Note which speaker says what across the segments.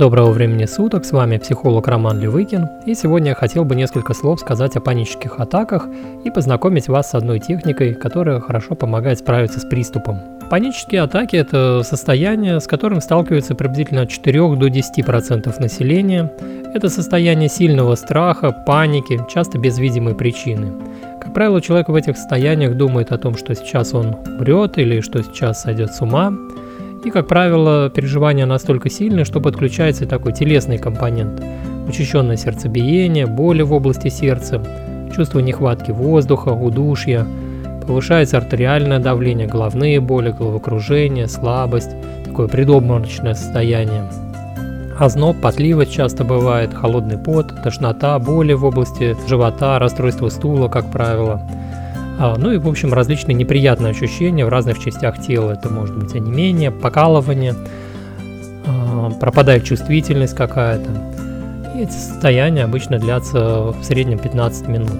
Speaker 1: Доброго времени суток, с вами психолог Роман Левыкин, и сегодня я хотел бы несколько слов сказать о панических атаках и познакомить вас с одной техникой, которая хорошо помогает справиться с приступом. Панические атаки – это состояние, с которым сталкиваются приблизительно от 4 до 10% населения. Это состояние сильного страха, паники, часто без видимой причины. Как правило, человек в этих состояниях думает о том, что сейчас он умрет или что сейчас сойдет с ума – и, как правило, переживания настолько сильны, что подключается такой телесный компонент. Учащенное сердцебиение, боли в области сердца, чувство нехватки воздуха, удушья, повышается артериальное давление, головные боли, головокружение, слабость, такое предобморочное состояние. Озноб, потливость часто бывает, холодный пот, тошнота, боли в области живота, расстройство стула, как правило – ну и, в общем, различные неприятные ощущения в разных частях тела. Это может быть онемение, покалывание, а, пропадает чувствительность какая-то. И эти состояния обычно длятся в среднем 15 минут.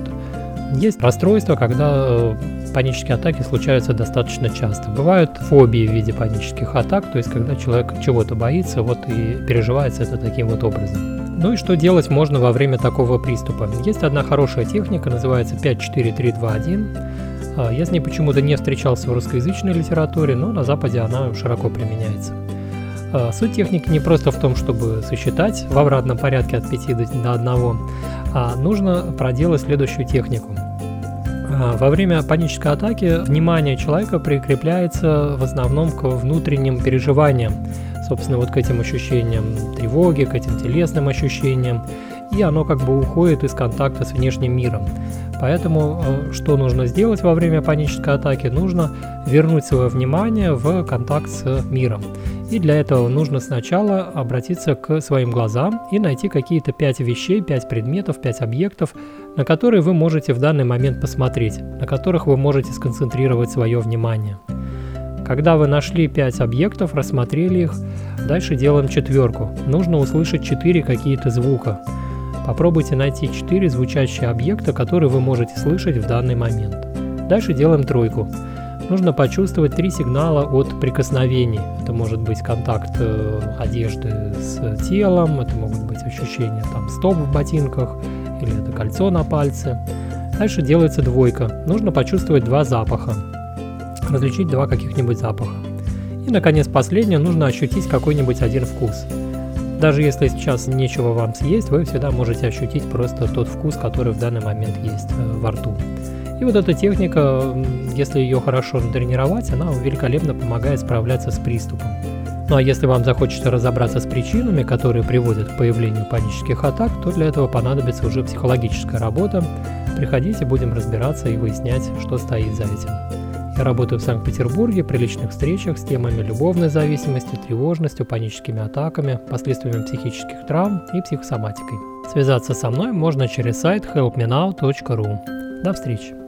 Speaker 1: Есть расстройства, когда э, панические атаки случаются достаточно часто. Бывают фобии в виде панических атак, то есть когда человек чего-то боится, вот и переживается это таким вот образом. Ну и что делать можно во время такого приступа? Есть одна хорошая техника, называется 5-4-3-2-1. А, я с ней почему-то не встречался в русскоязычной литературе, но на Западе она широко применяется. А, суть техники не просто в том, чтобы сосчитать в обратном порядке от 5 до 1, а нужно проделать следующую технику. А, во время панической атаки внимание человека прикрепляется в основном к внутренним переживаниям, собственно, вот к этим ощущениям тревоги, к этим телесным ощущениям, и оно как бы уходит из контакта с внешним миром. Поэтому э, что нужно сделать во время панической атаки? Нужно вернуть свое внимание в контакт с миром. И для этого нужно сначала обратиться к своим глазам и найти какие-то пять вещей, пять предметов, пять объектов, на которые вы можете в данный момент посмотреть, на которых вы можете сконцентрировать свое внимание. Когда вы нашли 5 объектов, рассмотрели их, дальше делаем четверку. Нужно услышать 4 какие-то звука. Попробуйте найти 4 звучащие объекта, которые вы можете слышать в данный момент. Дальше делаем тройку. Нужно почувствовать три сигнала от прикосновений. Это может быть контакт э, одежды с телом, это могут быть ощущения там стоп в ботинках или это кольцо на пальце. Дальше делается двойка. Нужно почувствовать два запаха различить два каких-нибудь запаха. И, наконец, последнее, нужно ощутить какой-нибудь один вкус. Даже если сейчас нечего вам съесть, вы всегда можете ощутить просто тот вкус, который в данный момент есть э, во рту. И вот эта техника, если ее хорошо натренировать, она великолепно помогает справляться с приступом. Ну а если вам захочется разобраться с причинами, которые приводят к появлению панических атак, то для этого понадобится уже психологическая работа. Приходите, будем разбираться и выяснять, что стоит за этим. Я работаю в Санкт-Петербурге при личных встречах с темами любовной зависимости, тревожностью, паническими атаками, последствиями психических травм и психосоматикой. Связаться со мной можно через сайт helpmenow.ru. До встречи!